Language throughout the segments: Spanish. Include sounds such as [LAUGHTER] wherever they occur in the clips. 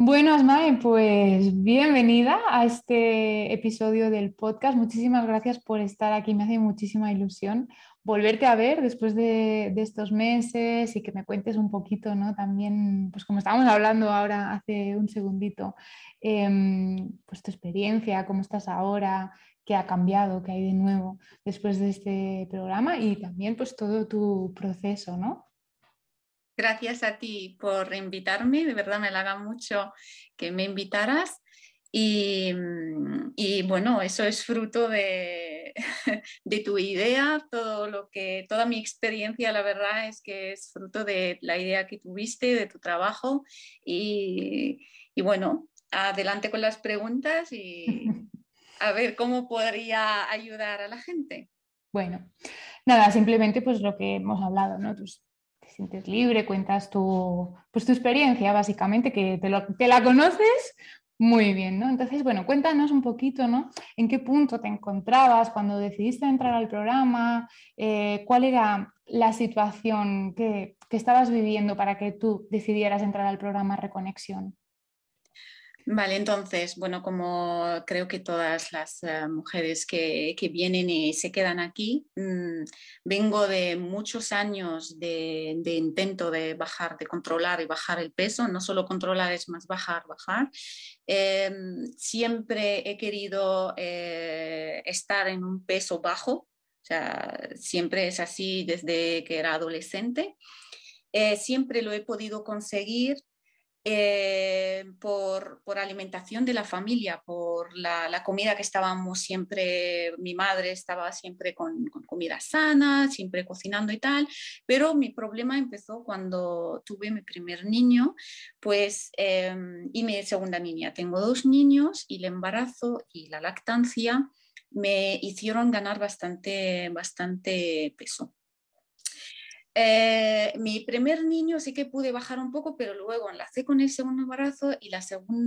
Bueno, Asmae, pues bienvenida a este episodio del podcast. Muchísimas gracias por estar aquí. Me hace muchísima ilusión volverte a ver después de, estos meses y que me cuentes un poquito, ¿no? También, pues como estábamos hablando ahora hace un segundito, em, pues tu experiencia, cómo estás ahora, qué ha cambiado, qué hay de nuevo después de este programa y también pues todo tu proceso, ¿no? Gracias a ti por invitarme, de verdad me halaga mucho que me invitaras. Y, bueno, eso es fruto de, [LAUGHS] de, tu idea, todo lo que, toda mi experiencia, la verdad es que es fruto de la idea que tuviste, de tu trabajo. Y, y bueno, adelante con las preguntas y [LAUGHS] a ver cómo podría ayudar a la gente. Bueno, nada, simplemente pues lo que hemos hablado, ¿no? Sientes libre, cuentas tu, pues tu experiencia, básicamente, que te, la conoces muy bien, ¿no? Entonces, bueno, cuéntanos un poquito, ¿no? ¿En qué punto te encontrabas cuando decidiste entrar al programa? Eh, ¿Cuál era la situación que, que estabas viviendo para que tú decidieras entrar al programa Reconexión? Vale, entonces, bueno, como creo que todas las eh, mujeres que, vienen y se quedan aquí, mm, vengo de muchos años de, intento de bajar, de controlar y bajar el peso, no solo controlar, es más bajar, bajar. Em, siempre he querido eh, estar en un peso bajo, o sea, siempre es así desde que era adolescente. Eh, siempre lo he podido conseguir eh, por, alimentación de la familia, por la, comida que estábamos siempre, mi madre estaba siempre con, comida sana, siempre cocinando y tal, pero mi problema empezó cuando tuve mi primer niño, pues, em, y mi segunda niña. Tengo dos niños y el embarazo y la lactancia me hicieron ganar bastante, bastante peso. Eh, mi primer niño sí que pude bajar un poco, pero luego enlacé con el segundo embarazo y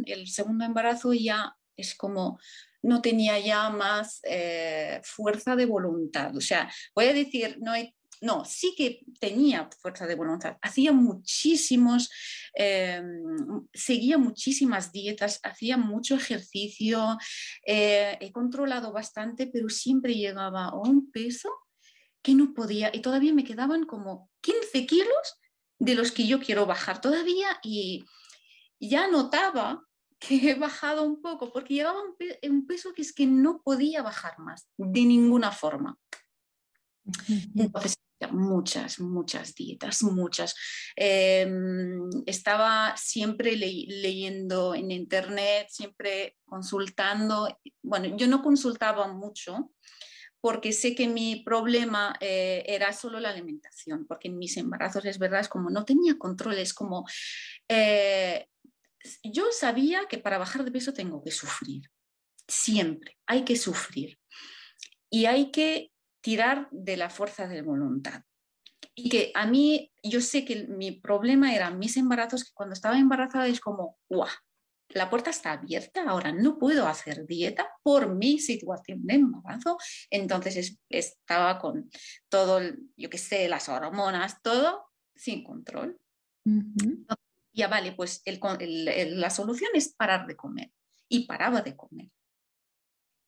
el segundo embarazo ya es como no tenía ya más eh, fuerza de voluntad. O sea, voy a decir, no, no, sí que tenía fuerza de voluntad. Hacía muchísimos, em, seguía muchísimas dietas, hacía mucho ejercicio, eh, he controlado bastante, pero siempre llegaba a un peso que no podía y todavía me quedaban como 15 kilos de los que yo quiero bajar todavía y ya notaba [LAUGHS] que he bajado un poco porque llevaba un, peso que es que no podía bajar más de ninguna forma. Entonces, muchas, muchas dietas, muchas. Em, estaba siempre leyendo en internet, siempre consultando. Bueno, yo no consultaba mucho, porque sé que mi problema eh, era solo la alimentación, porque en mis embarazos es verdad, es como no tenía control, es como eh, yo sabía que para bajar de peso tengo que sufrir, siempre, hay que sufrir y hay que tirar de la fuerza de voluntad. Y que a mí, yo sé que mi problema eran mis embarazos, que cuando estaba embarazada es como, ¡guau! La puerta está abierta, ahora no puedo hacer dieta por mi situación de embarazo. Entonces estaba con todo, yo qué sé, las hormonas, todo sin control. Ya vale, pues la solución es parar de comer. Y paraba de comer.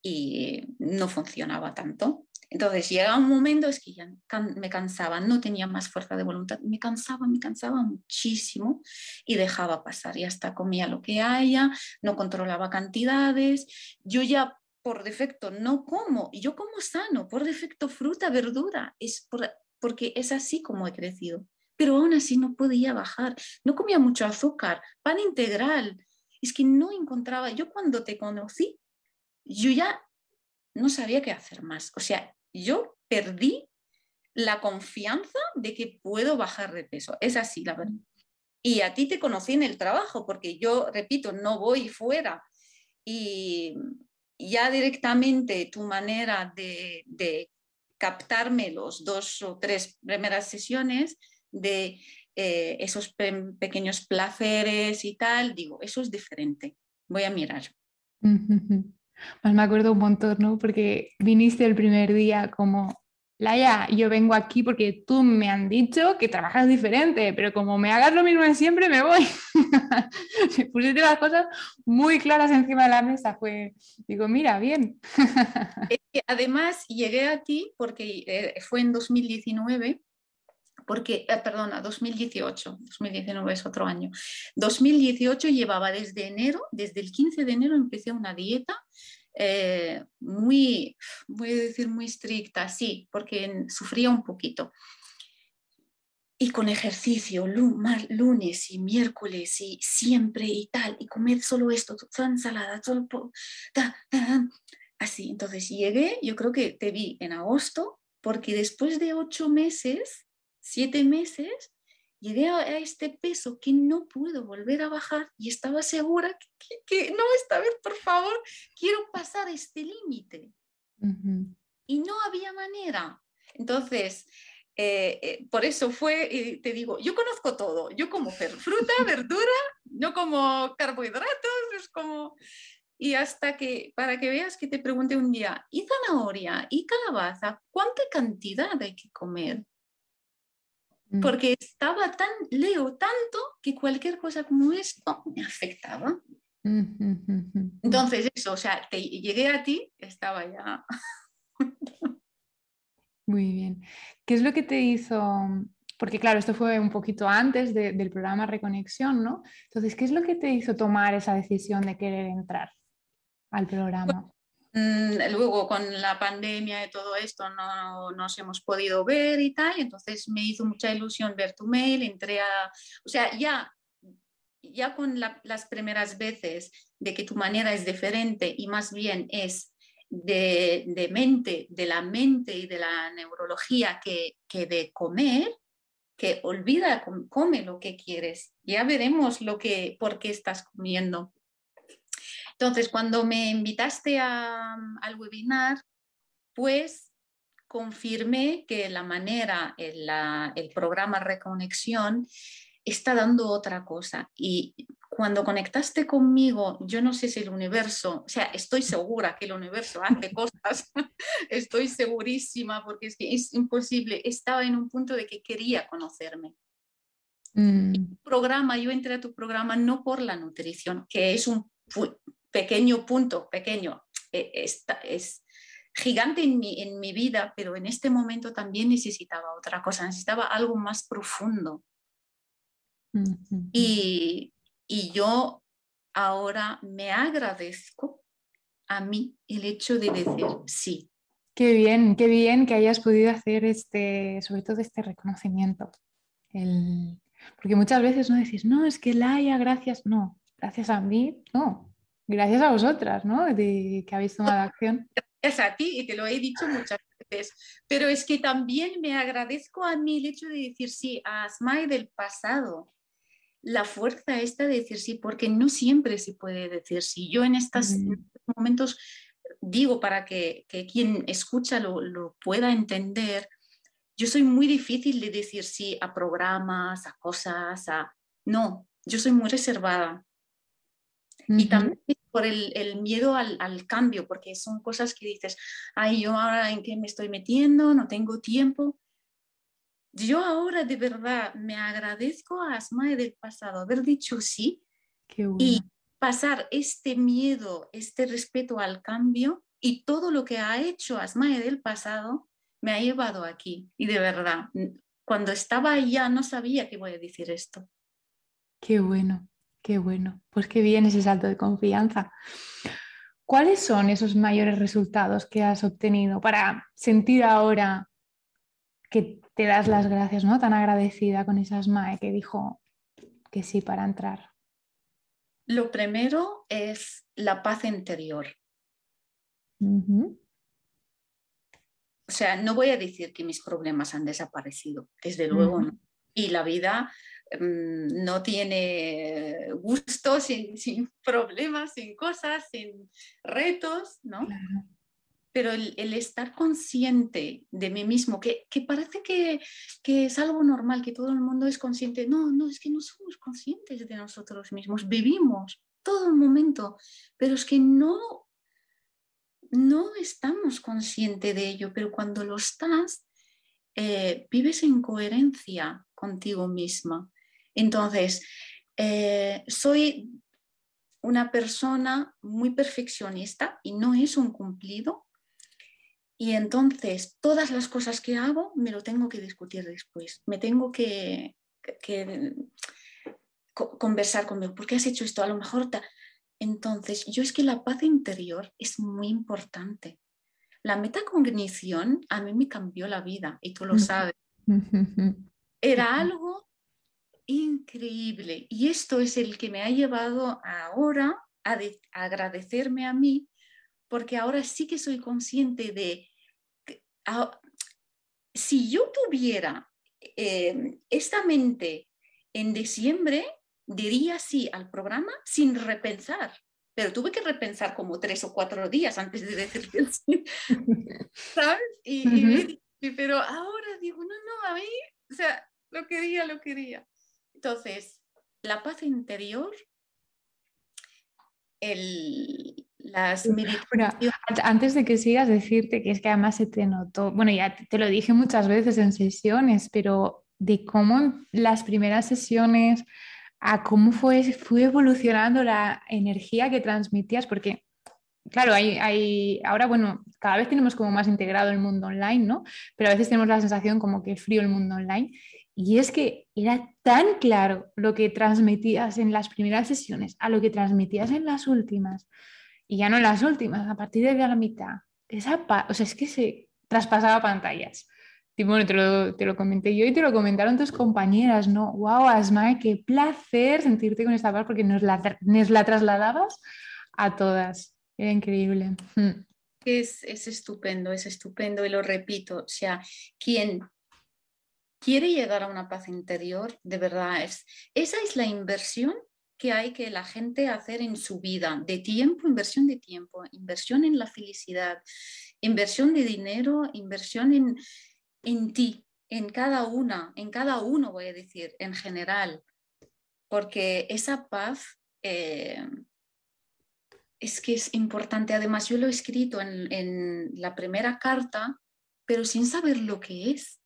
Y no funcionaba tanto. Entonces llega un momento es que ya me cansaba, no tenía más fuerza de voluntad, me cansaba, me cansaba muchísimo y dejaba pasar. Y hasta comía lo que haya, no controlaba cantidades, yo ya por defecto no como, yo como sano, por defecto fruta, verdura, es porque es así como he crecido, pero aún así no podía bajar, no comía mucho azúcar, pan integral, es que no encontraba, yo cuando te conocí, yo ya no sabía qué hacer más. O sea, yo perdí la confianza de que puedo bajar de peso. Es así, la verdad. Y a ti te conocí en el trabajo, porque yo, repito, no voy fuera. Y ya directamente tu manera de, captarme los dos o tres primeras sesiones de eh, esos pequeños placeres y tal, digo, eso es diferente. Voy a mirar. Pues me acuerdo un montón, ¿no? Porque viniste el primer día como Laia, yo vengo aquí porque tú me han dicho que trabajas diferente, pero como me hagas lo mismo de siempre, me voy. [LAUGHS] Pusiste las cosas muy claras encima de la mesa. Fue, digo, mira, bien. [LAUGHS] además, llegué a ti porque eh, fue en 2019 porque, eh, perdona, 2018, 2019 es otro año. 2018 llevaba desde enero, desde el 15 de enero empecé una dieta eh, muy, voy a decir, muy estricta, sí, porque sufría un poquito. Y con ejercicio, lunes y miércoles y siempre y tal, y comer solo esto, toda ensalada, solo así. Entonces llegué, yo creo que te vi en agosto, porque después de ocho meses, siete meses, llegué a, este peso que no puedo volver a bajar y estaba segura que, no, esta vez, por favor, quiero pasar este límite. Y no había manera. Entonces, eh, eh, por eso fue, te digo, yo conozco todo. Yo como fruta, [LAUGHS] verdura, no como carbohidratos, es como... Y hasta que, para que veas que te pregunte un día, ¿y zanahoria? ¿Y calabaza? ¿Cuánta cantidad hay que comer? Mm. porque estaba tan, leo tanto que cualquier cosa como esto me afectaba. Entonces, eso, o sea, te, llegué a ti, estaba ya. Muy bien. ¿Qué es lo que te hizo? Porque claro, esto fue un poquito antes del programa Reconexión, ¿no? Entonces, ¿qué es lo que te hizo tomar esa decisión de querer entrar al programa? Mm, luego con la pandemia y todo esto no nos hemos podido ver y tal, entonces me hizo mucha ilusión ver tu mail, entré a, o sea, ya, ya con las primeras veces de que tu manera es diferente y más bien es de, de mente, de la mente y de la neurología que, que de comer, que olvida, come lo que quieres, ya veremos lo que, por qué estás comiendo. Entonces, cuando me invitaste al webinar, pues confirmé que la manera, el, el programa Reconexión está dando otra cosa. Y cuando conectaste conmigo, yo no sé si el universo, o sea, estoy segura que el universo hace cosas, [LAUGHS] estoy segurísima porque es que es imposible, estaba en un punto de que quería conocerme. Mm. programa, yo entré a tu programa no por la nutrición, que es un pequeño punto, pequeño, e, es gigante en mi, en mi vida, pero en este momento también necesitaba otra cosa, necesitaba algo más profundo. y, y yo ahora me agradezco a mí el hecho de decir sí. Qué bien, qué bien que hayas podido hacer este, sobre todo este reconocimiento. El... Porque muchas veces no decís, no, es que Laia, gracias, no, gracias a mí, no, Gracias a vosotras, ¿no? De que habéis tomado acción. Gracias a ti, y te lo he dicho muchas veces, pero es que también me agradezco a mí el hecho de decir sí a Asmai del pasado, la fuerza esta de decir sí, porque no siempre se puede decir sí. Yo en, estos momentos digo para que, quien escucha lo, lo, pueda entender, yo soy muy difícil de decir sí a programas, a cosas, a... No, yo soy muy reservada. Y también por el, miedo al, cambio, porque son cosas que dices, ay, yo ahora en qué me estoy metiendo, no tengo tiempo. Yo ahora de verdad me agradezco a Asmae del pasado haber dicho sí y pasar este miedo, este respeto al cambio y todo lo que ha hecho Asmae del pasado me ha llevado aquí. Y de verdad, cuando estaba allá no sabía que voy a decir esto. Qué bueno. Qué bueno, pues qué bien ese salto de confianza. ¿Cuáles son esos mayores resultados que has obtenido para sentir ahora que te das las gracias, ¿no? Tan agradecida con esa SMAE que dijo que sí para entrar. Lo primero es la paz interior. O sea, no voy a decir que mis problemas han desaparecido, desde luego no. Y la vida Mm, no tiene gusto sin, problemas, sin cosas, sin retos, ¿no? Pero el, estar consciente de mí mismo, que, parece que, que, es algo normal, que todo el mundo es consciente. No, no, es que no somos conscientes de nosotros mismos, vivimos todo el momento, pero es que no, no estamos conscientes de ello, pero cuando lo estás, eh, vives en coherencia contigo misma. Entonces, eh, soy una persona muy perfeccionista y no es un cumplido. Y entonces todas las cosas que hago me lo tengo que discutir después. Me tengo que, conversar conmigo. ¿Por qué has hecho esto? A lo mejor... Entonces, yo es que la paz interior es muy importante. La metacognición a mí me cambió la vida y tú lo sabes. Era algo increíble y esto es el que me ha llevado ahora a, agradecerme a mí porque ahora sí que soy consciente de si yo tuviera em, esta mente en diciembre, diría sí al programa sin repensar. Pero tuve que repensar como tres o cuatro días antes de decir que sí. [LAUGHS] ¿Sabes? Y, pero ahora digo, no, no, a mí, o sea, lo quería, lo quería. Entonces, la paz interior, el, las antes de que sigas, decirte que es que además se te notó, bueno, ya te lo dije muchas veces en sesiones, pero de cómo las primeras sesiones a cómo fue, fue evolucionando la energía que transmitías, porque claro, hay, hay, ahora, bueno, cada vez tenemos como más integrado el mundo online, ¿no? Pero a veces tenemos la sensación como que frío el mundo online. Y es que era tan claro lo que transmitías en las primeras sesiones a lo que transmitías en las últimas. Y ya no en las últimas, a partir de la mitad. Esa o sea, es que se traspasaba pantallas. Y bueno, te lo, te lo, comenté yo y te lo comentaron tus compañeras, ¿no? ¡Wow, Asma, qué placer sentirte con esta paz porque nos la, nos la trasladabas a todas! Era increíble. Hmm. Es, es estupendo, es estupendo y lo repito, o sea, quien quiere llegar a una paz interior, de verdad, es, esa es la inversión que hay que la gente hacer en su vida, de tiempo, inversión de tiempo, inversión en la felicidad, inversión de dinero, inversión en, en ti, en cada una, en cada uno, voy a decir, en general, porque esa paz eh, es que es importante. Además, yo lo he escrito en, la primera carta, pero sin saber lo que es.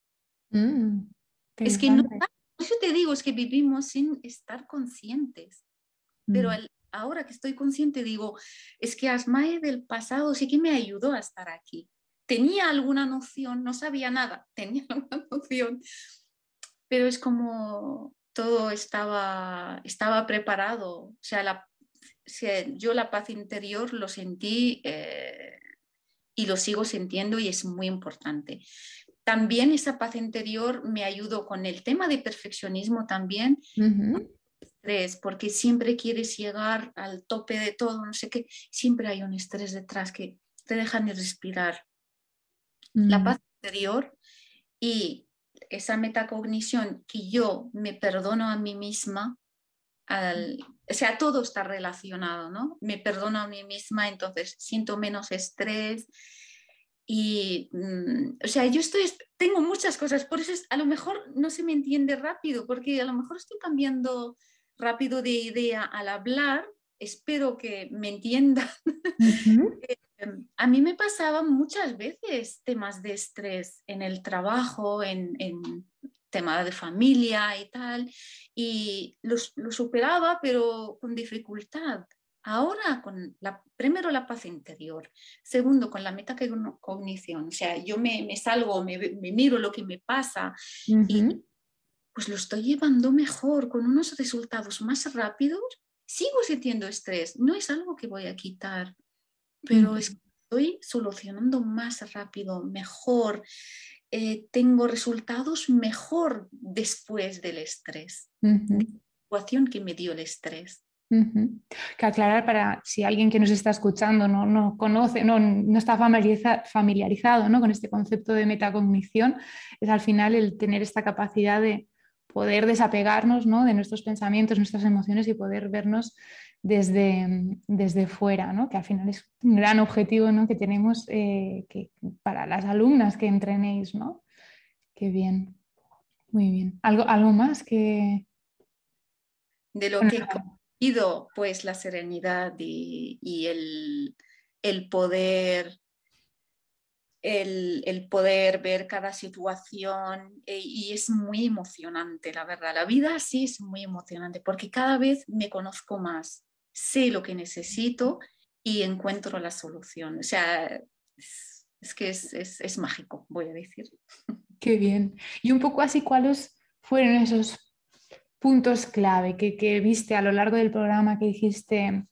Mm, es que no, yo te digo, es que vivimos sin estar conscientes. Pero mm. ahora que estoy consciente, digo, es que Asmae del pasado sí que me ayudó a estar aquí tenía alguna noción, no sabía nada, [LAUGHS] tenía alguna noción, pero es como todo estaba, estaba preparado. O sea, la, yo la paz interior lo sentí eh, y lo sigo sintiendo y es muy importante. También esa paz interior me ayudó con el tema de perfeccionismo también. estrés, porque siempre quieres llegar al tope de todo, no sé qué, siempre hay un estrés detrás que te dejan de respirar la paz interior y esa metacognición que yo me perdono a mí misma, o sea, todo está relacionado, ¿no? Me perdono a mí misma, entonces siento menos estrés. Y, mm, o sea, yo estoy, tengo muchas cosas, por eso a lo mejor no se me entiende rápido, porque a lo mejor estoy cambiando rápido de idea al hablar, espero que me entiendan. [LAUGHS] Em, a mí me pasaban muchas veces temas de estrés en el trabajo, en, en tema de familia y tal, y los, lo superaba, pero con dificultad. Ahora, con la, primero la paz interior, segundo con la metacognición, o sea, yo me, me salgo, me, me, miro lo que me pasa y pues lo estoy llevando mejor, con unos resultados más rápidos. Sigo sintiendo estrés, no es algo que voy a quitar, pero estoy solucionando más rápido, mejor, eh, tengo resultados mejor después del estrés, la situación que me dio el estrés. Que aclarar para si alguien que nos está escuchando no, no conoce, no, no está familiarizado ¿no? con este concepto de metacognición, es al final el tener esta capacidad de poder desapegarnos ¿no? de nuestros pensamientos, nuestras emociones y poder vernos desde, desde fuera, ¿no? que al final es un gran objetivo ¿no? que tenemos eh, que, para las alumnas que entrenéis. ¿no? Qué bien, muy bien. ¿Algo, algo más que...? De lo que conseguido, pues la serenidad y, el, el poder el, poder ver cada situación eh, y es muy emocionante, la verdad. La vida sí es muy emocionante porque cada vez me conozco más, sé lo que necesito y encuentro la solución. O sea, es, que es, mágico, voy a decir. Qué bien. Y un poco así, ¿cuáles fueron esos puntos clave que, que viste a lo largo del programa que dijiste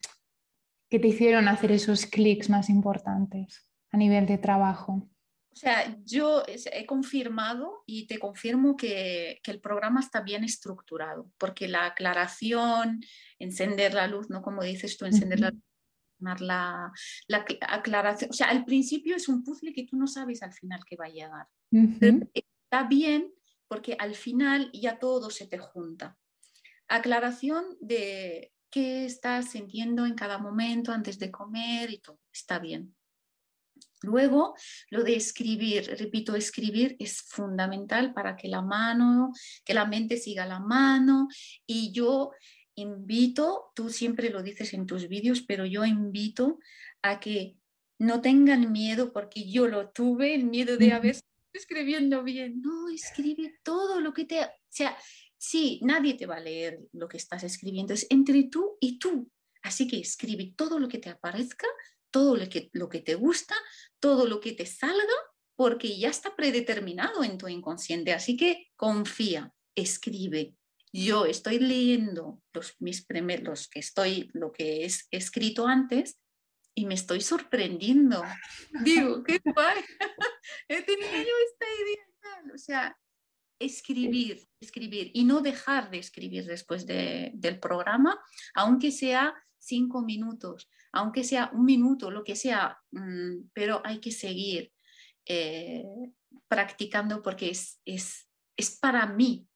que te hicieron hacer esos clics más importantes? a nivel de trabajo? O sea, yo he confirmado y te confirmo que, el programa está bien estructurado, porque la aclaración, encender la luz, ¿no? Como dices tú, encender la luz, la, la, aclaración, o sea, al principio es un puzzle que tú no sabes al final qué va a llegar. está bien porque al final ya todo se te junta. Aclaración de qué estás sintiendo en cada momento antes de comer y todo, está bien. Luego, lo de escribir, repito, escribir es fundamental para que la mano, que la mente siga la mano. Y yo invito, tú siempre lo dices en tus vídeos, pero yo invito a que no tengan miedo, porque yo lo tuve, el miedo de haber escribiendo bien. No, escribe todo lo que te... O sea, sí, nadie te va a leer lo que estás escribiendo, es entre tú y tú. Así que escribe todo lo que te aparezca todo lo que, lo que te gusta, todo lo que te salga, porque ya está predeterminado en tu inconsciente. Así que confía, escribe. Yo estoy leyendo los, mis primeros, que estoy, lo que es escrito antes, y me estoy sorprendiendo. [LAUGHS] Digo, qué guay. [LAUGHS] He tenido yo esta idea. O sea, escribir, escribir y no dejar de escribir después de, del programa, aunque sea cinco minutos, aunque sea un minuto, lo que sea, mm, pero hay que seguir eh, practicando porque es, es, es para mí.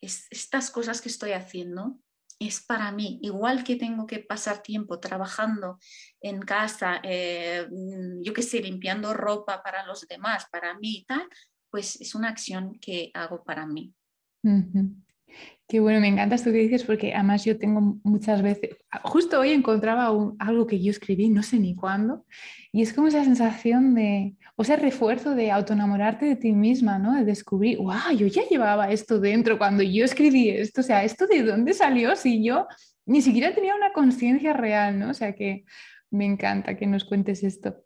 Es, estas cosas que estoy haciendo es para mí. Igual que tengo que pasar tiempo trabajando en casa, eh, mm, yo qué sé, limpiando ropa para los demás, para mí y tal, pues es una acción que hago para mí. Qué bueno, me encanta esto que dices porque además yo tengo muchas veces, justo hoy encontraba algo que yo escribí, no sé ni cuándo, y es como esa sensación de, o ese refuerzo de autoenamorarte de ti misma, ¿no? De descubrir, wow, yo ya llevaba esto dentro cuando yo escribí esto, o sea, ¿esto de dónde salió si yo ni siquiera tenía una conciencia real, ¿no? O sea que me encanta que nos cuentes esto.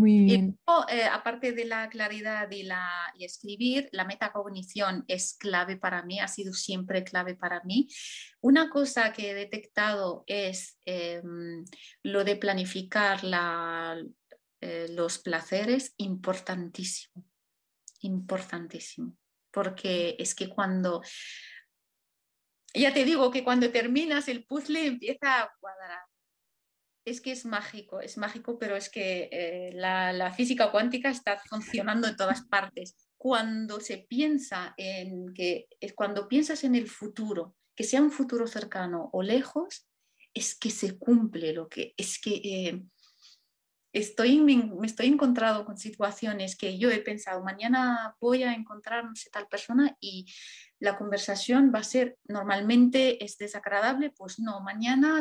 Muy bien. Eh, aparte de la claridad y, la, y escribir, la metacognición es clave para mí, ha sido siempre clave para mí. Una cosa que he detectado es em, lo de planificar la, eh, los placeres, importantísimo, importantísimo, porque es que cuando, ya te digo que cuando terminas el puzzle empieza a cuadrar es que es mágico, es mágico, pero es que eh, la, física cuántica está funcionando en todas partes. Cuando se piensa en que, cuando piensas en el futuro, que sea un futuro cercano o lejos, es que se cumple lo que, es que eh, estoy, me, estoy encontrado con situaciones que yo he pensado, mañana voy a encontrar no tal persona y la conversación va a ser, normalmente es desagradable, pues no, mañana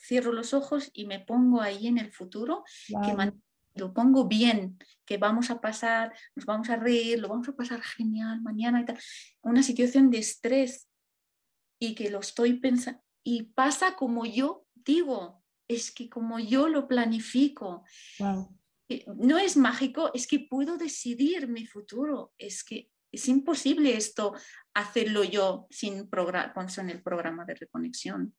cierro los ojos y me pongo ahí en el futuro, que lo pongo bien, que vamos a pasar, nos vamos a reír, lo vamos a pasar genial mañana y tal. Una situación de estrés y que lo estoy pensando y pasa como yo digo, es que como yo lo planifico. Eh, no es mágico, es que puedo decidir mi futuro, es que es imposible esto hacerlo yo sin, con el programa de reconexión.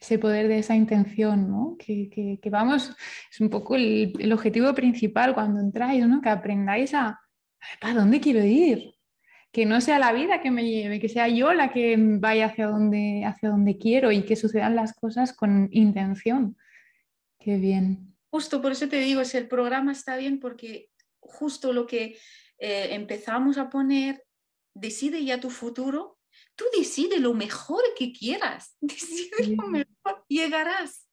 Ese poder de esa intención, ¿no? Que, vamos, es un poco el, objetivo principal cuando entráis, ¿no? Que aprendáis a, ¿para dónde quiero ir? Que no sea la vida que me lleve, que sea yo la que vaya hacia donde, hacia donde quiero y que sucedan las cosas con intención. Qué bien. Justo por eso te digo, si el programa está bien porque justo lo que eh, empezamos a poner, decide ya tu futuro Tú decide lo mejor que quieras, [LAUGHS] decide lo mejor, llegarás.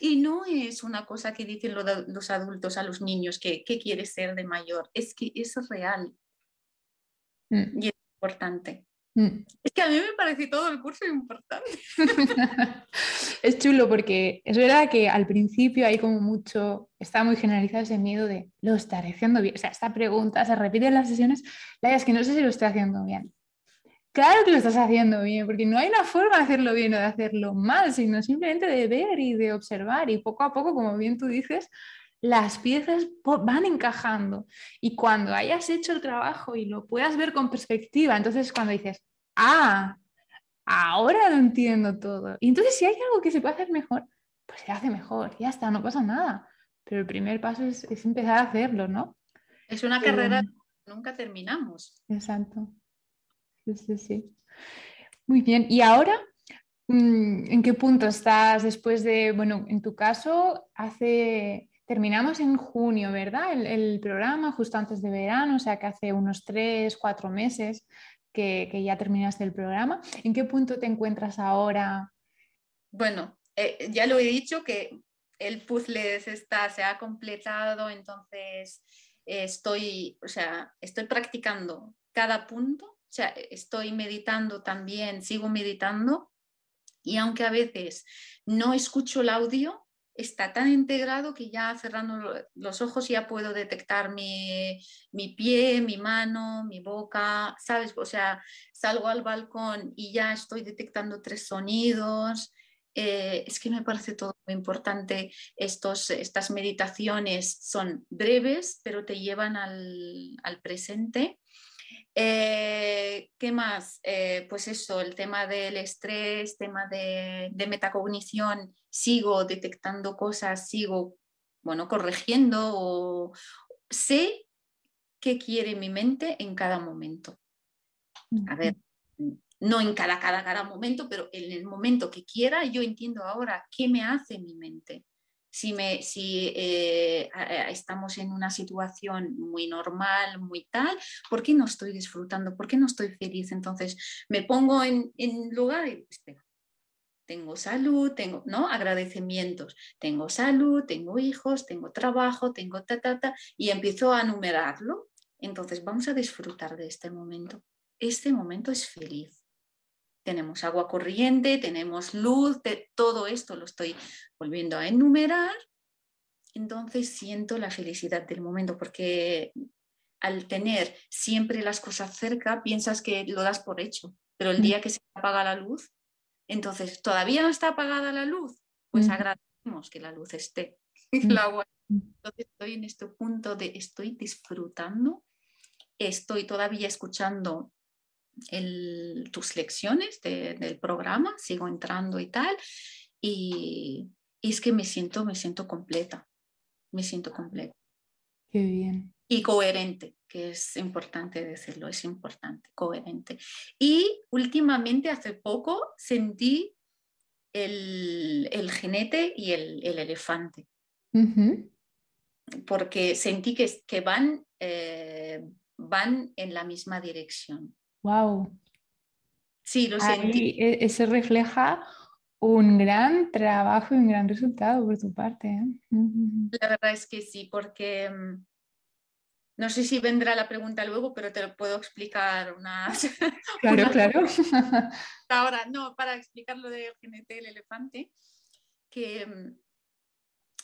Y no es una cosa que dicen los adultos a los niños que, que quieres ser de mayor, es que es real. Mm. Y es importante. Mm. Es que a mí me parece todo el curso importante. [LAUGHS] [LAUGHS] es chulo porque es verdad que al principio hay como mucho, está muy generalizado ese miedo de lo estaré haciendo bien. O sea, esta pregunta se repite en las sesiones, la es que no sé si lo estoy haciendo bien. Claro que lo estás haciendo bien, porque no hay una forma de hacerlo bien o de hacerlo mal, sino simplemente de ver y de observar y poco a poco, como bien tú dices, las piezas van encajando. Y cuando hayas hecho el trabajo y lo puedas ver con perspectiva, entonces cuando dices, ah, ahora lo entiendo todo. Y entonces si hay algo que se puede hacer mejor, pues se hace mejor, ya está, no pasa nada. Pero el primer paso es, empezar a hacerlo, ¿no? Es una carrera nunca terminamos. Exacto. Sí, sí, sí. Muy bien. Y ahora, mm, ¿en qué punto estás después de, bueno, en tu caso, hace Terminamos en junio, ¿verdad? El, programa justo antes de verano, o sea que hace unos tres, cuatro meses que, ya terminaste el programa. ¿En qué punto te encuentras ahora? Bueno, eh, ya lo he dicho que el puzzle está, se ha completado, entonces estoy, o sea, estoy practicando cada punto, sea, estoy meditando también, sigo meditando y aunque a veces no escucho el audio, está tan integrado que ya cerrando los ojos ya puedo detectar mi, pie, mi mano, mi boca, ¿sabes? O sea, salgo al balcón y ya estoy detectando tres sonidos. Eh, es que me parece todo muy importante. Estos, estas meditaciones son breves, pero te llevan al, al presente eh, ¿Qué más? Eh, pues eso, el tema del estrés, tema de, metacognición, sigo detectando cosas, sigo, bueno, corrigiendo o sé qué quiere mi mente en cada momento. A ver, no en cada, cada, cada momento, pero en el momento que quiera, yo entiendo ahora qué me hace mi mente si, me, si eh, estamos en una situación muy normal, muy tal, ¿por qué no estoy disfrutando? ¿Por qué no estoy feliz? Entonces me pongo en, en lugar y tengo salud, tengo, ¿no? Agradecimientos, tengo salud, tengo hijos, tengo trabajo, tengo ta, ta, ta, y empiezo a numerarlo. Entonces vamos a disfrutar de este momento. Este momento es feliz tenemos agua corriente, tenemos luz, todo esto lo estoy volviendo a enumerar. Entonces siento la felicidad del momento porque al tener siempre las cosas cerca piensas que lo das por hecho, pero el mm. día que se apaga la luz, entonces todavía no está apagada la luz, pues mm. agradecemos que la luz [LAUGHS] esté. Mm. Entonces estoy en este punto de estoy disfrutando, estoy todavía escuchando tus lecciones del programa, sigo entrando y tal, y, es que me siento, me siento completa, me siento completa. Qué bien. Y coherente, que es importante decirlo, es importante, coherente. Y últimamente, hace poco, sentí el, el jinete y el, el elefante. Porque sentí que, que van, eh, van en la misma dirección. Wow. Sí, lo sentí. E, eso refleja un gran trabajo y un gran resultado por tu parte. ¿eh? La verdad es que sí, porque mm, no sé si vendrá la pregunta luego, pero te lo puedo explicar una. [LAUGHS] Claro, claro. [LAUGHS] Ahora, no, para explicar lo del jinete el elefante, que mm,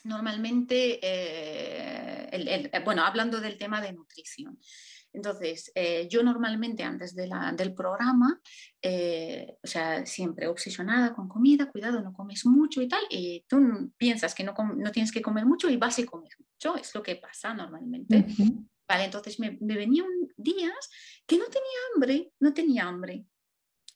normalmente, eh, bueno, hablando del tema de nutrición, entonces, eh, yo normalmente antes del programa, eh, o sea, siempre obsesionada con comida, cuidado, no comes mucho y tal, y tú piensas que no, tienes que comer mucho y vas y comes mucho, es lo que pasa normalmente. Vale, entonces me, me venían días que no tenía hambre, no tenía hambre.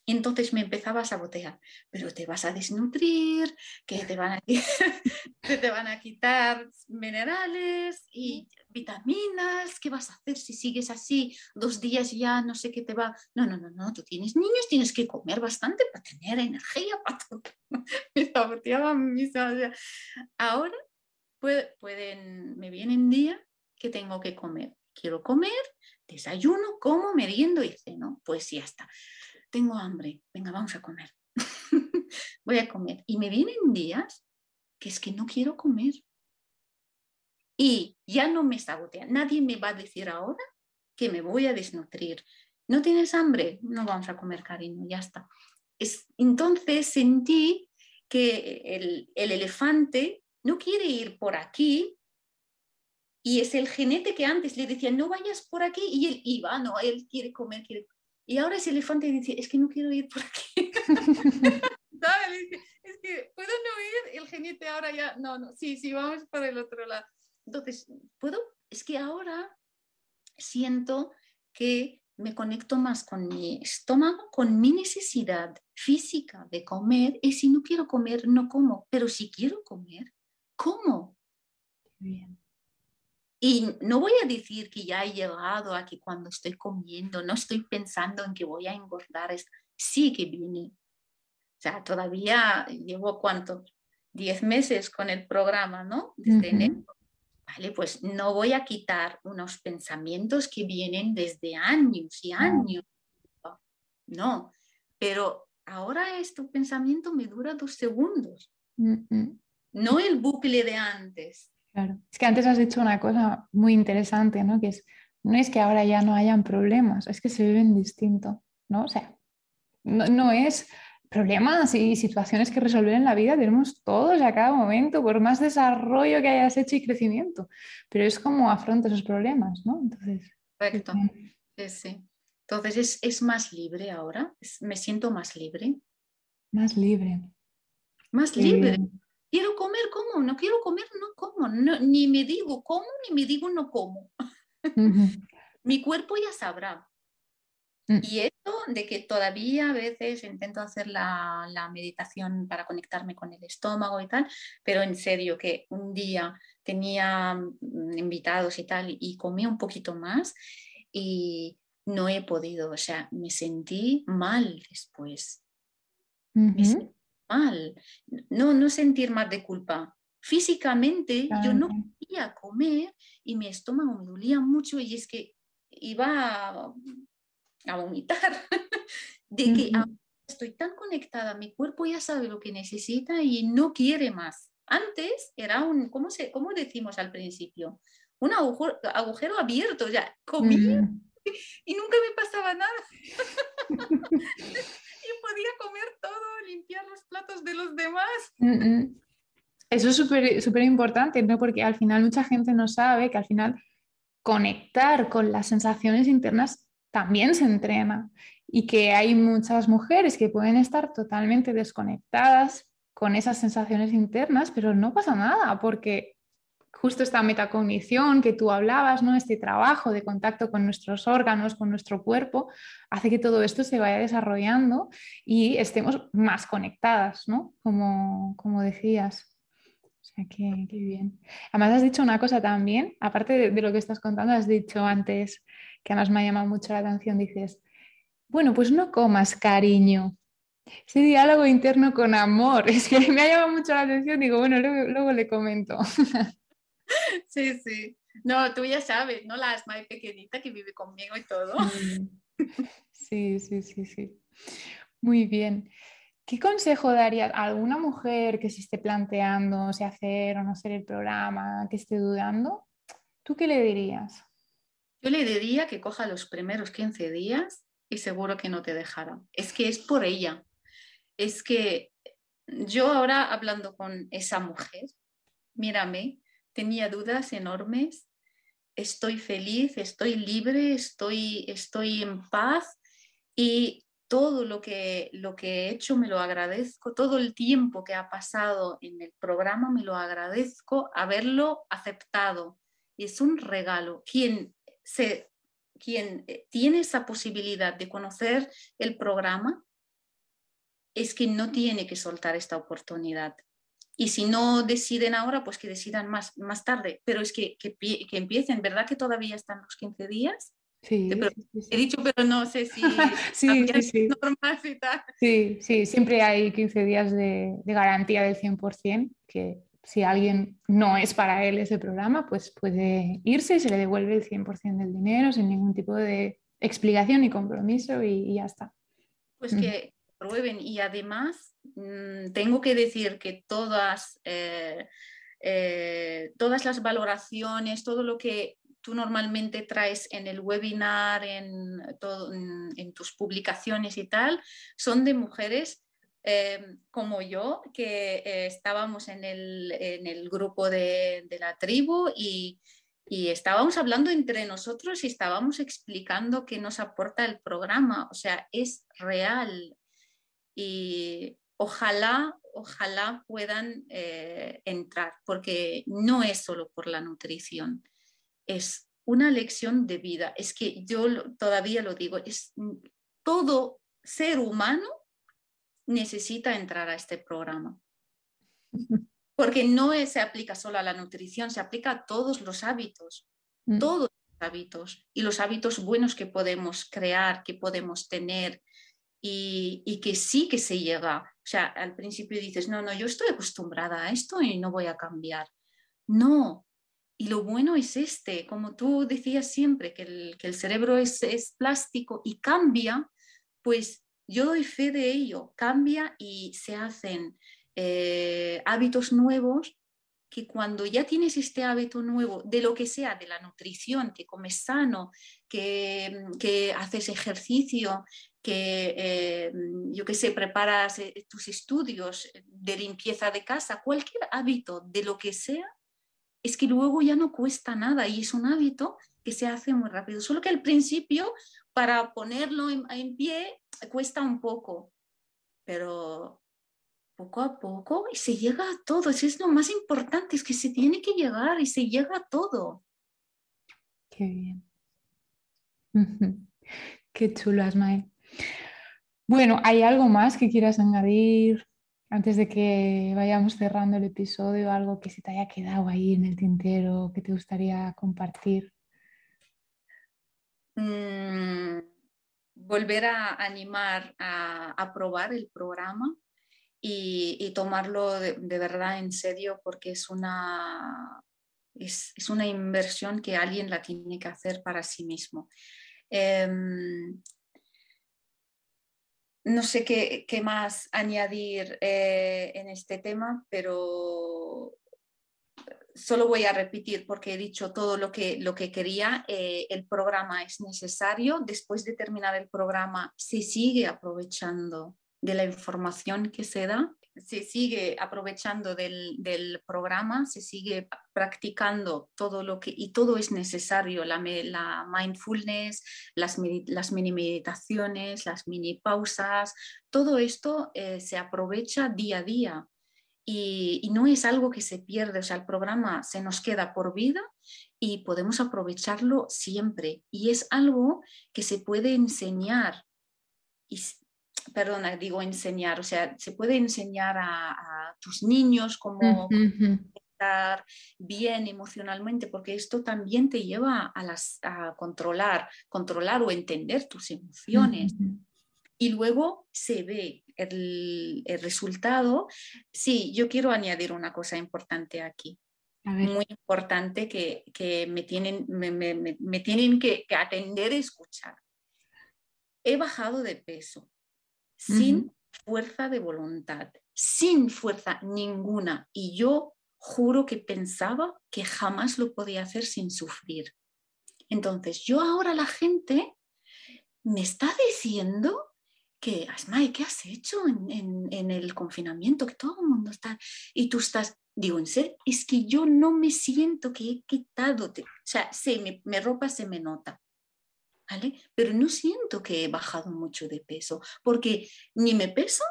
Y entonces me empezaba a sabotear, pero te vas a desnutrir, que te van a, [LAUGHS] te van a quitar minerales y vitaminas, ¿qué vas a hacer si sigues así dos días ya no sé qué te va? No, no, no, no, tú tienes niños, tienes que comer bastante para tener energía, para todo. [LAUGHS] me saboteaba misma. Ahora pueden, me vienen días que tengo que comer. Quiero comer, desayuno, como, meriendo y ceno. Pues ya está tengo hambre, venga, vamos a comer. [LAUGHS] voy a comer. Y me vienen días que es que no quiero comer. Y ya no me sabotea. Nadie me va a decir ahora que me voy a desnutrir. ¿No tienes hambre? No vamos a comer, cariño, ya está. Es, entonces sentí que el, el elefante no quiere ir por aquí y es el jinete que antes le decía, no vayas por aquí, y él iba, no, él quiere comer, quiere Y ahora ese elefante dice, es que no quiero ir por aquí. [LAUGHS] Es que, ¿puedo no ir? El jinete ahora ya, no, no, sí, sí, vamos por el otro lado. Entonces, ¿puedo? Es que ahora siento que me conecto más con mi estómago, con mi necesidad física de comer, y si no quiero comer, no como, pero si quiero comer, ¿cómo? Bien. Y no voy a decir que ya he llegado a que cuando estoy comiendo no estoy pensando en que voy a engordar. Sí que viene. O sea, todavía llevo cuánto, diez meses con el programa, ¿no? Desde enero. Vale, pues no voy a quitar unos pensamientos que vienen desde años y años. No, pero ahora este pensamiento me dura dos segundos. No el bucle de antes. Claro. Es que antes has dicho una cosa muy interesante, ¿no? Que es, no es que ahora ya no hayan problemas, es que se viven distinto, ¿no? O sea, no, es problemas y situaciones que resolver en la vida tenemos todos a cada momento, por más desarrollo que hayas hecho y crecimiento, pero es como afronta esos problemas, ¿no? Entonces. Correcto. Sí, sí. Entonces es, es, más libre ahora, me siento más libre. Más libre. Más libre. Quiero comer, ¿cómo? No quiero comer, no como. ni me digo cómo, ni me digo no como. Mi cuerpo ya sabrá. Mm. Y esto de que todavía a veces intento hacer la, la, meditación para conectarme con el estómago y tal, pero en serio que un día tenía mm, invitados y tal y comí un poquito más y no he podido, o sea, me sentí mal después mal, no, no sentir más de culpa. Físicamente yo no quería comer y mi estómago me dolía mucho y es que iba a, vomitar. [LAUGHS] de que estoy tan conectada, mi cuerpo ya sabe lo que necesita y no quiere más. Antes era un, ¿cómo, se, cómo decimos al principio? Un agujero, abierto, ya comía [LAUGHS] y nunca me pasaba nada. [LAUGHS] podía comer todo, limpiar los platos de los demás. Eso es súper importante, ¿no? Porque al final mucha gente no sabe que al final conectar con las sensaciones internas también se entrena y que hay muchas mujeres que pueden estar totalmente desconectadas con esas sensaciones internas, pero no pasa nada porque justo esta metacognición que tú hablabas, ¿no? este trabajo de contacto con nuestros órganos, con nuestro cuerpo, hace que todo esto se vaya desarrollando y estemos más conectadas, ¿no? como, como decías. O sea, qué, bien. Además has dicho una cosa también, aparte de, de, lo que estás contando, has dicho antes, que además me ha llamado mucho la atención, dices, bueno, pues no comas cariño, ese diálogo interno con amor, [LAUGHS] es que me ha llamado mucho la atención, digo, bueno, luego, luego le comento. [LAUGHS] [LAUGHS] Sí, sí. No, tú ya sabes, ¿no? La asma pequeñita que vive conmigo y todo. Sí, sí, sí, sí. Muy bien. ¿Qué consejo darías a alguna mujer que se esté planteando si hacer o no hacer el programa, que esté dudando? ¿Tú qué le dirías? Yo le diría que coja los primeros 15 días y seguro que no te dejará. Es que es por ella. Es que yo ahora hablando con esa mujer, mírame, tenía dudas enormes. Estoy feliz, estoy libre, estoy, estoy en paz y todo lo que, lo que he hecho me lo agradezco, todo el tiempo que ha pasado en el programa me lo agradezco haberlo aceptado. Es un regalo. Quien, se, quien eh, tiene esa posibilidad de conocer el programa es que no tiene que soltar esta oportunidad. Y si no deciden ahora, pues que decidan más, más tarde. Pero es que, que, que empiecen, ¿verdad que todavía están los 15 días? Sí, He dicho, pero no sé si [LAUGHS] sí, sí, y tal. Sí, sí, siempre hay 15 días de, de, garantía del 100%, que si alguien no es para él ese programa, pues puede irse y se le devuelve el 100% del dinero sin ningún tipo de explicación ni compromiso y, ya está. Pues que y además Mm, tengo que decir que todas, eh, eh, todas las valoraciones, todo lo que tú normalmente traes en el webinar, en, en, tus publicaciones y tal, son de mujeres eh, como yo, que estábamos en el, grupo de, la tribu y, estábamos hablando entre nosotros y estábamos explicando qué nos aporta el programa. O sea, es real. Y ojalá, ojalá puedan eh, entrar, porque no es solo por la nutrición es una lección de vida. Es que yo todavía lo digo, es todo ser humano necesita entrar a este programa. [LAUGHS] Porque no se aplica solo a la nutrición, se aplica a todos los hábitos, mm. todos los hábitos y los hábitos buenos que podemos crear, que podemos tener y, que sí que se llega. O sea, al principio dices, no, no, yo estoy acostumbrada a esto y no voy a cambiar. No, y lo bueno es este, como tú decías siempre, que el, cerebro es, plástico y cambia, pues yo doy fe de ello, cambia y se hacen eh, hábitos nuevos que cuando ya tienes este hábito nuevo, de lo que sea, de la nutrición, que comes sano, que, que haces ejercicio, que, eh, yo qué sé, preparas eh, tus estudios de limpieza de casa, cualquier hábito de lo que sea, es que luego ya no cuesta nada y es un hábito que se hace muy rápido. Solo que al principio, para ponerlo en, pie, cuesta un poco, pero poco a poco y se llega a todo. Eso es lo más importante, es que se tiene que llegar y se llega a todo. Qué bien. [LAUGHS] Qué chulo, Asmae. Bueno, ¿hay algo más que quieras añadir? antes de que vayamos cerrando el episodio, algo que se te haya quedado ahí en el tintero que te gustaría compartir? Mm, volver a animar a, probar el programa y, tomarlo de, verdad en serio porque es una, es, una inversión que alguien la tiene que hacer para sí mismo. Em, no sé qué, más añadir eh, en este tema, pero solo voy a repetir porque he dicho todo lo que, lo que quería. Eh, el programa es necesario. Después de terminar el programa, se sigue aprovechando de la información que se da se sigue aprovechando del, programa, se sigue practicando todo lo que, y todo es necesario, la, mindfulness, las, las, mini meditaciones, las mini pausas, todo esto eh, se aprovecha día a día. Y, y, no es algo que se pierde, o sea, el programa se nos queda por vida y podemos aprovecharlo siempre. Y es algo que se puede enseñar. Y perdona, digo enseñar, o sea, se puede enseñar a, tus niños cómo estar bien emocionalmente, porque esto también te lleva a, las, a controlar, controlar o entender tus emociones. Y luego se ve el, resultado. Sí, yo quiero añadir una cosa importante aquí muy importante que, me tienen, me, tienen que, que, atender y escuchar. He bajado de peso sin fuerza de voluntad, sin fuerza ninguna. Y yo juro que pensaba que jamás lo podía hacer sin sufrir. Entonces, yo ahora la gente me está diciendo que, Asmai, ¿qué has hecho en, el confinamiento? Que todo el mundo está... Y tú estás, digo, en serio, es que yo no me siento que he quitado, o sea, se, mi, mi ropa se me nota, pero no siento que he bajado mucho de peso, porque ni me peso,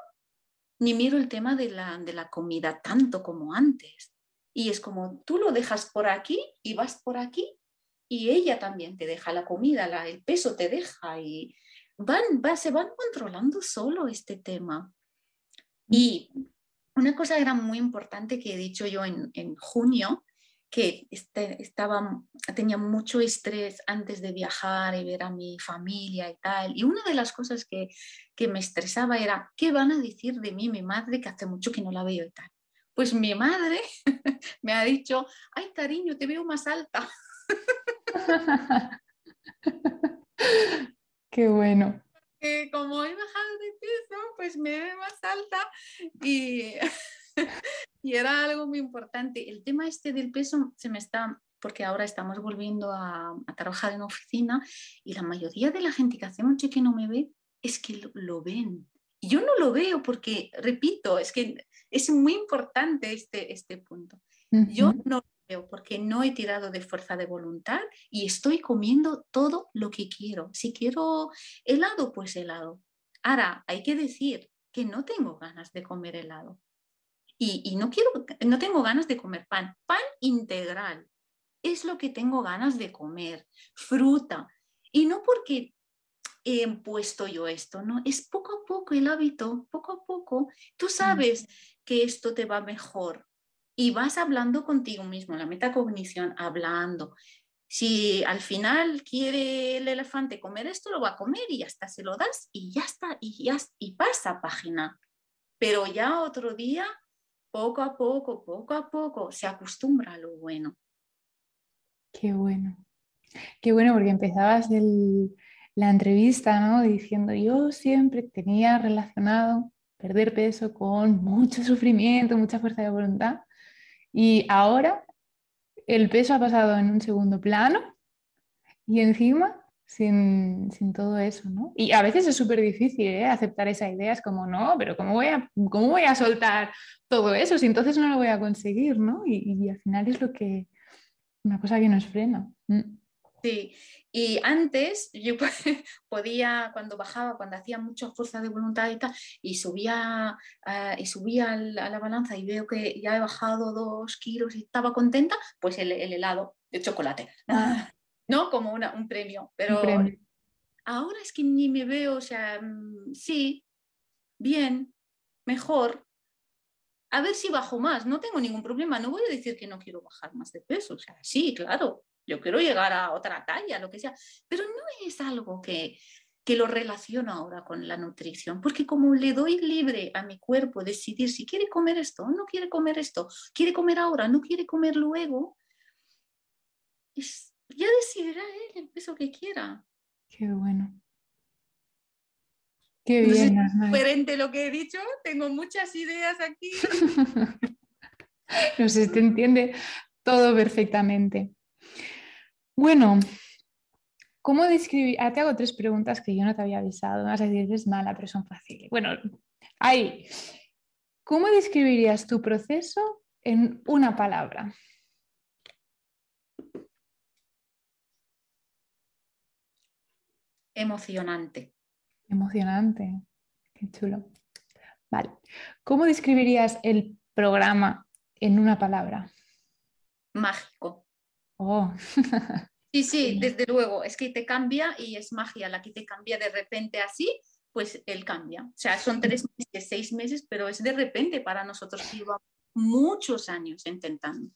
ni miro el tema de la, de la comida tanto como antes. Y es como tú lo dejas por aquí y vas por aquí y ella también te deja la comida, la, el peso te deja y van, se van controlando solo este tema. Y una cosa era muy importante que he dicho yo en, en junio que este, estaba, tenía mucho estrés antes de viajar y ver a mi familia y tal. Y una de las cosas que, que me estresaba era, ¿qué van a decir de mí mi madre que hace mucho que no la veo y tal? Pues mi madre [LAUGHS] me ha dicho, ay cariño, te veo más alta. [LAUGHS] Qué bueno. como he bajado de peso, pues me veo más alta y [LAUGHS] [LAUGHS] y era algo muy importante. El tema este del peso se me está, porque ahora estamos volviendo a, trabajar en oficina y la mayoría de la gente que hace mucho que no me ve es que lo, ven. yo no lo veo porque, repito, es que es muy importante este, este punto. Yo no lo veo porque no he tirado de fuerza de voluntad y estoy comiendo todo lo que quiero. Si quiero helado, pues helado. Ahora, hay que decir que no tengo ganas de comer helado. Y, y, no quiero, no tengo ganas de comer pan, pan integral es lo que tengo ganas de comer, fruta. Y no porque he impuesto yo esto, ¿no? Es poco a poco el hábito, poco a poco. Tú sabes que esto te va mejor y vas hablando contigo mismo, la metacognición, hablando. Si al final quiere el elefante comer esto, lo va a comer y ya está, se lo das y ya está, y, ya, y pasa página. Pero ya otro día, poco a poco, poco a poco, se acostumbra a lo bueno. Qué bueno. Qué bueno porque empezabas la entrevista ¿no? diciendo yo siempre tenía relacionado perder peso con mucho sufrimiento, mucha fuerza de voluntad y ahora el peso ha pasado en un segundo plano y encima sin, todo eso, ¿no? Y a veces es súper difícil ¿eh? aceptar esa idea, es como, no, pero ¿cómo voy, a, ¿cómo voy a soltar todo eso si entonces no lo voy a conseguir, ¿no? y al final es lo que, una cosa que nos frena. Mm. Sí, y antes yo [LAUGHS] podía, cuando bajaba, cuando hacía mucha fuerza de voluntad y tal, y subía, eh, y subía a la balanza y veo que ya he bajado dos kilos y estaba contenta, pues el, helado de chocolate, ah. ¿No? Como un premio. Pero ahora es que ni me veo, o sea, mm, sí, bien, mejor, a ver si bajo más, no tengo ningún problema, no voy a decir que no quiero bajar más de peso, o sea, sí, claro, yo quiero llegar a otra talla, lo que sea, pero no es algo que, que lo relaciono ahora con la nutrición, porque como le doy libre a mi cuerpo decidir si quiere comer esto o no quiere comer esto, quiere comer ahora, no quiere comer luego, ya decidirá él el peso que quiera. Qué bueno. Qué bien. diferente lo que he dicho, tengo muchas ideas aquí. [LAUGHS] no sé, te entiende todo perfectamente. Bueno, ¿cómo describir? Ah, te hago tres preguntas que yo no te había avisado. Me vas a decir que es mala, pero son fáciles. Bueno, ahí. ¿Cómo describirías tu proceso en una palabra? Emocionante. Emocionante, qué chulo. Vale. ¿Cómo describirías el programa en una palabra? Mágico. Oh. [LAUGHS] Sí, sí, desde luego. Es que te cambia y es magia la que te cambia de repente así, pues él cambia. O sea, son tres meses, seis meses, pero es de repente para nosotros que llevamos muchos años intentando.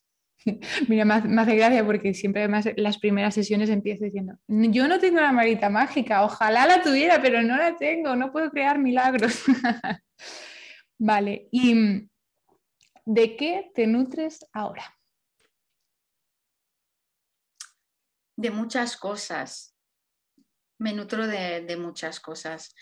[LAUGHS] Mira, me hace, gracia porque siempre además las primeras sesiones empiezo diciendo, yo no tengo la marita mágica, ojalá la tuviera, pero no la tengo, no puedo crear milagros. [LAUGHS] vale, ¿y de qué te nutres ahora? De muchas cosas. Me nutro de muchas cosas.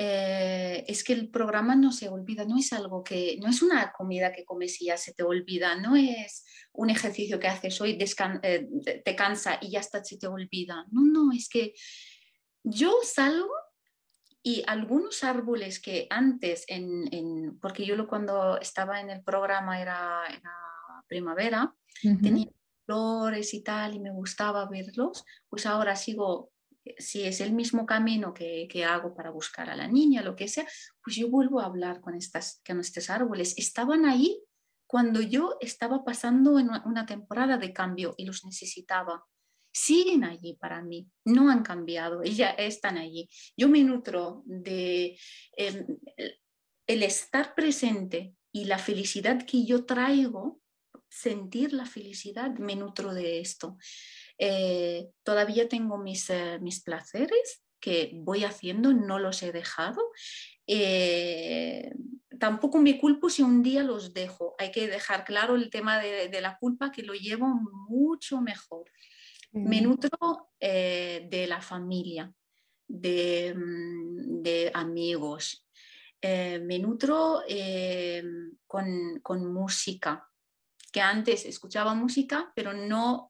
Eh, es que el programa no se olvida, no es algo que, no es una comida que comes y ya se te olvida, no es un ejercicio que haces hoy, eh, te cansa y ya está, se te olvida. No, no, es que yo salgo y algunos árboles que antes, en, porque yo cuando estaba en el programa era, primavera, tenía flores y tal y me gustaba verlos, pues ahora sigo si es el mismo camino que, hago para buscar a la niña, lo que sea, pues yo vuelvo a hablar con, estas, con estos árboles. Estaban ahí cuando yo estaba pasando en una, temporada de cambio y los necesitaba. Siguen allí para mí, no han cambiado, ya están allí. Yo me nutro de em, el estar presente y la felicidad que yo traigo, sentir la felicidad, me nutro de esto. Eh, todavía tengo mis, eh, mis placeres que voy haciendo, no los he dejado. Eh, tampoco me culpo si un día los dejo. Hay que dejar claro el tema de, la culpa que lo llevo mucho mejor. Me nutro de la familia, de, mm, de amigos. me nutro con, con música, que antes escuchaba música, pero no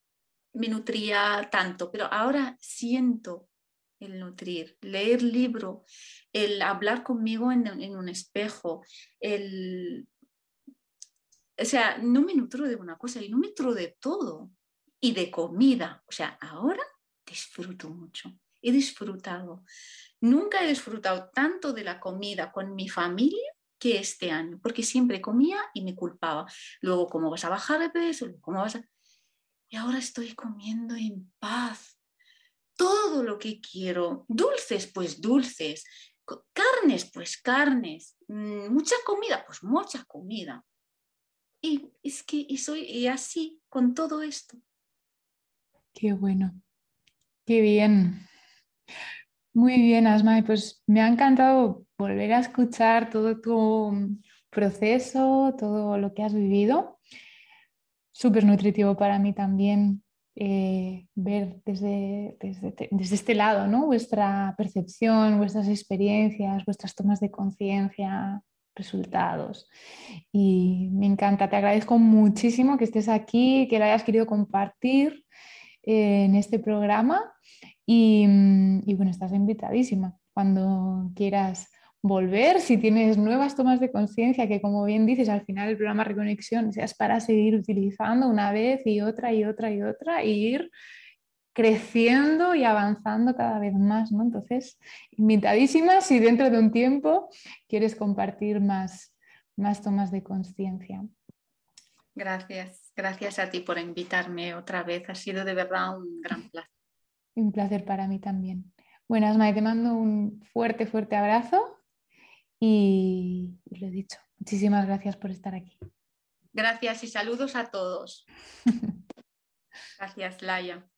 me nutría tanto, pero ahora siento el nutrir, leer libro, el hablar conmigo en, un espejo, el... O sea, no me nutro de una cosa, y no me nutro de todo. Y de comida. O sea, ahora disfruto mucho. He disfrutado. Nunca he disfrutado tanto de la comida con mi familia que este año, porque siempre comía y me culpaba. Luego, ¿cómo vas a bajar de peso? ¿Cómo vas a...? Y ahora estoy comiendo en paz. Todo lo que quiero. Dulces, pues dulces. Carnes, pues carnes. Mm, mucha comida, pues mucha comida. Y es que y soy y así con todo esto. Qué bueno. Qué bien. Muy bien, Asma. Pues me ha encantado volver a escuchar todo tu proceso, todo lo que has vivido súper nutritivo para mí también eh, ver desde, desde, este lado ¿no? vuestra percepción, vuestras experiencias, vuestras tomas de conciencia, resultados. Y me encanta, te agradezco muchísimo que estés aquí, que lo hayas querido compartir eh, en este programa y, y bueno, estás invitadísima cuando quieras volver, si tienes nuevas tomas de conciencia, que como bien dices, al final el programa Reconexión es para seguir utilizando una vez y otra y otra y otra e ir creciendo y avanzando cada vez más, ¿no? Entonces, invitadísimas si dentro de un tiempo quieres compartir más, más tomas de conciencia. Gracias, gracias a ti por invitarme otra vez. Ha sido de verdad un gran placer. Un placer para mí también. Bueno, Asma, te mando un fuerte, fuerte abrazo y, lo he dicho, muchísimas gracias por estar aquí. Gracias y saludos a todos. [LAUGHS] Gracias, Laia.